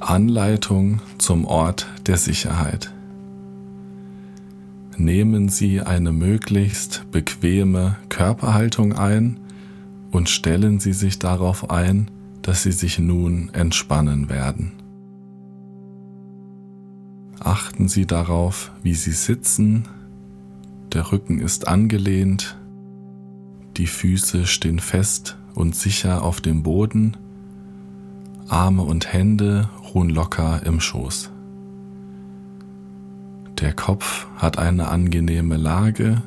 Anleitung zum Ort der Sicherheit. Nehmen Sie eine möglichst bequeme Körperhaltung ein und stellen Sie sich darauf ein, dass Sie sich nun entspannen werden. Achten Sie darauf, wie Sie sitzen. Der Rücken ist angelehnt, die Füße stehen fest und sicher auf dem Boden, Arme und Hände ruhen locker im Schoß. Der Kopf hat eine angenehme Lage,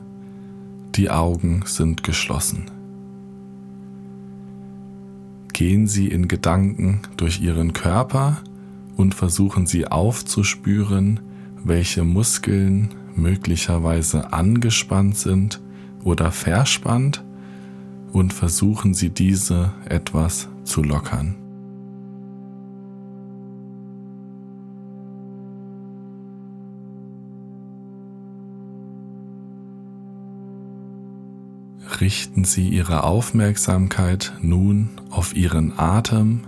die Augen sind geschlossen. Gehen Sie in Gedanken durch Ihren Körper und versuchen Sie aufzuspüren, welche Muskeln möglicherweise angespannt sind oder verspannt und versuchen Sie diese etwas zu lockern. Richten Sie Ihre Aufmerksamkeit nun auf Ihren Atem.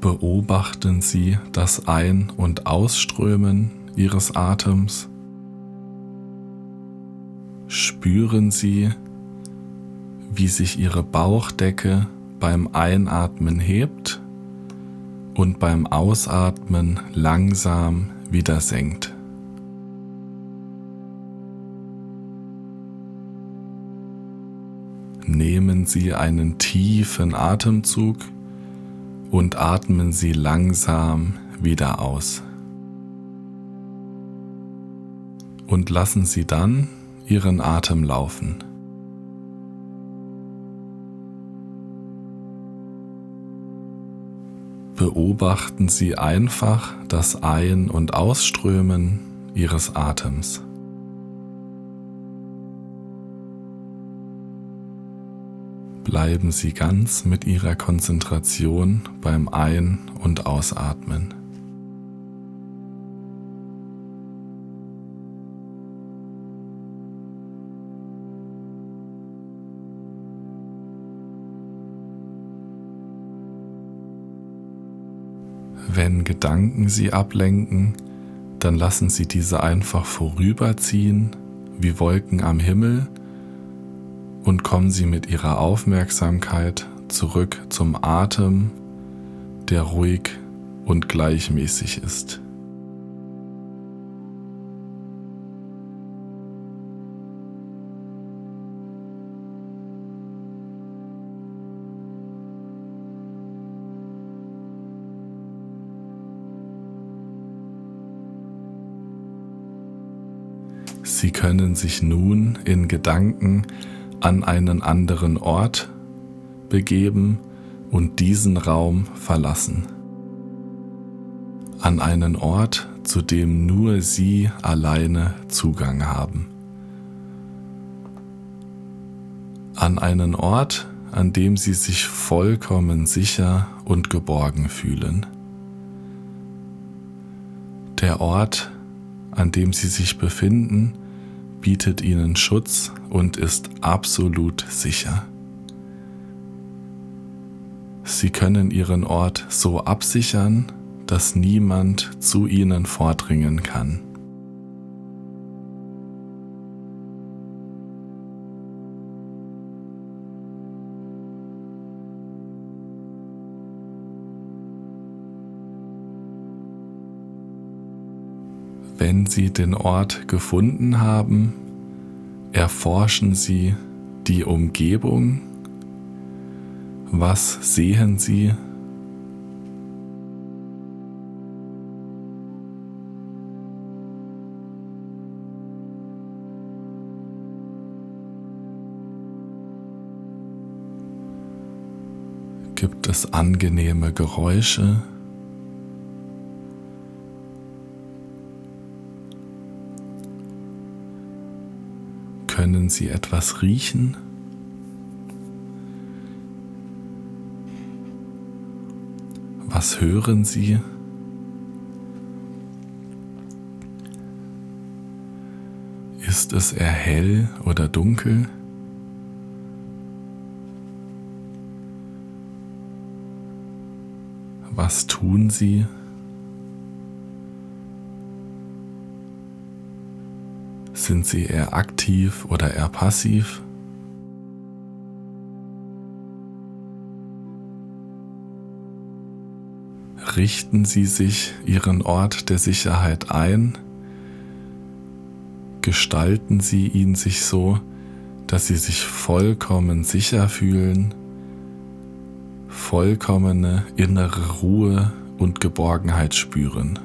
Beobachten Sie das Ein- und Ausströmen Ihres Atems. Spüren Sie, wie sich Ihre Bauchdecke beim Einatmen hebt und beim Ausatmen langsam wieder senkt. Nehmen Sie einen tiefen Atemzug und atmen Sie langsam wieder aus. Und lassen Sie dann Ihren Atem laufen. Beobachten Sie einfach das Ein- und Ausströmen Ihres Atems. Bleiben Sie ganz mit Ihrer Konzentration beim Ein- und Ausatmen. Wenn Gedanken Sie ablenken, dann lassen Sie diese einfach vorüberziehen wie Wolken am Himmel und kommen Sie mit Ihrer Aufmerksamkeit zurück zum Atem, der ruhig und gleichmäßig ist. Sie können sich nun in Gedanken an einen anderen Ort begeben und diesen Raum verlassen. An einen Ort, zu dem nur Sie alleine Zugang haben. An einen Ort, an dem Sie sich vollkommen sicher und geborgen fühlen. Der Ort, an dem Sie sich befinden, bietet ihnen Schutz und ist absolut sicher. Sie können ihren Ort so absichern, dass niemand zu ihnen vordringen kann. Wenn Sie den Ort gefunden haben, erforschen Sie die Umgebung. Was sehen Sie? Gibt es angenehme Geräusche? Können Sie etwas riechen? Was hören Sie? Ist es eher hell oder dunkel? Was tun Sie? Sind Sie eher aktiv oder eher passiv? Richten Sie sich Ihren Ort der Sicherheit ein? Gestalten Sie ihn sich so, dass Sie sich vollkommen sicher fühlen, vollkommene innere Ruhe und Geborgenheit spüren.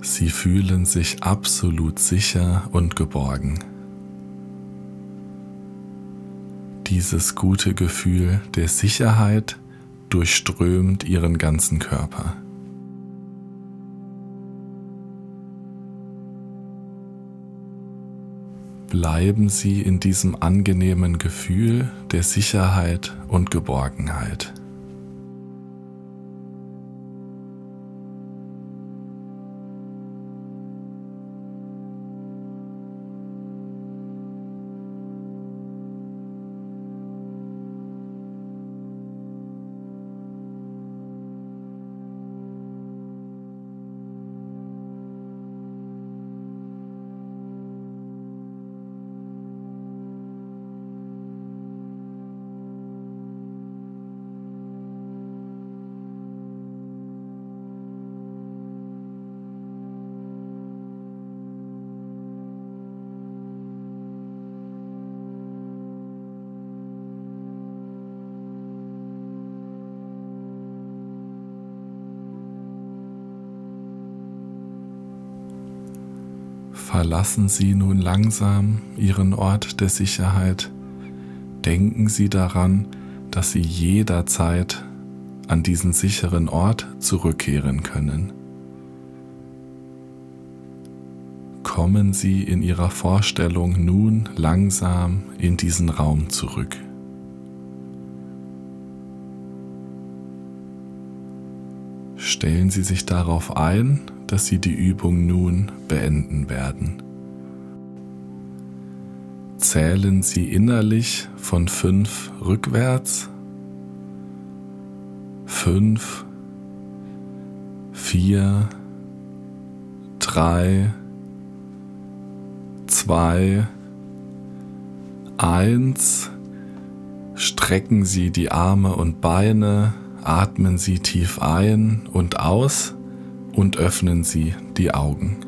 Sie fühlen sich absolut sicher und geborgen. Dieses gute Gefühl der Sicherheit durchströmt ihren ganzen Körper. Bleiben Sie in diesem angenehmen Gefühl der Sicherheit und Geborgenheit. Verlassen Sie nun langsam Ihren Ort der Sicherheit. Denken Sie daran, dass Sie jederzeit an diesen sicheren Ort zurückkehren können. Kommen Sie in Ihrer Vorstellung nun langsam in diesen Raum zurück. Stellen Sie sich darauf ein, dass Sie die Übung nun beenden werden. Zählen Sie innerlich von fünf rückwärts. Fünf, vier, drei, zwei, eins. Strecken Sie die Arme und Beine, atmen Sie tief ein und aus und öffnen Sie die Augen.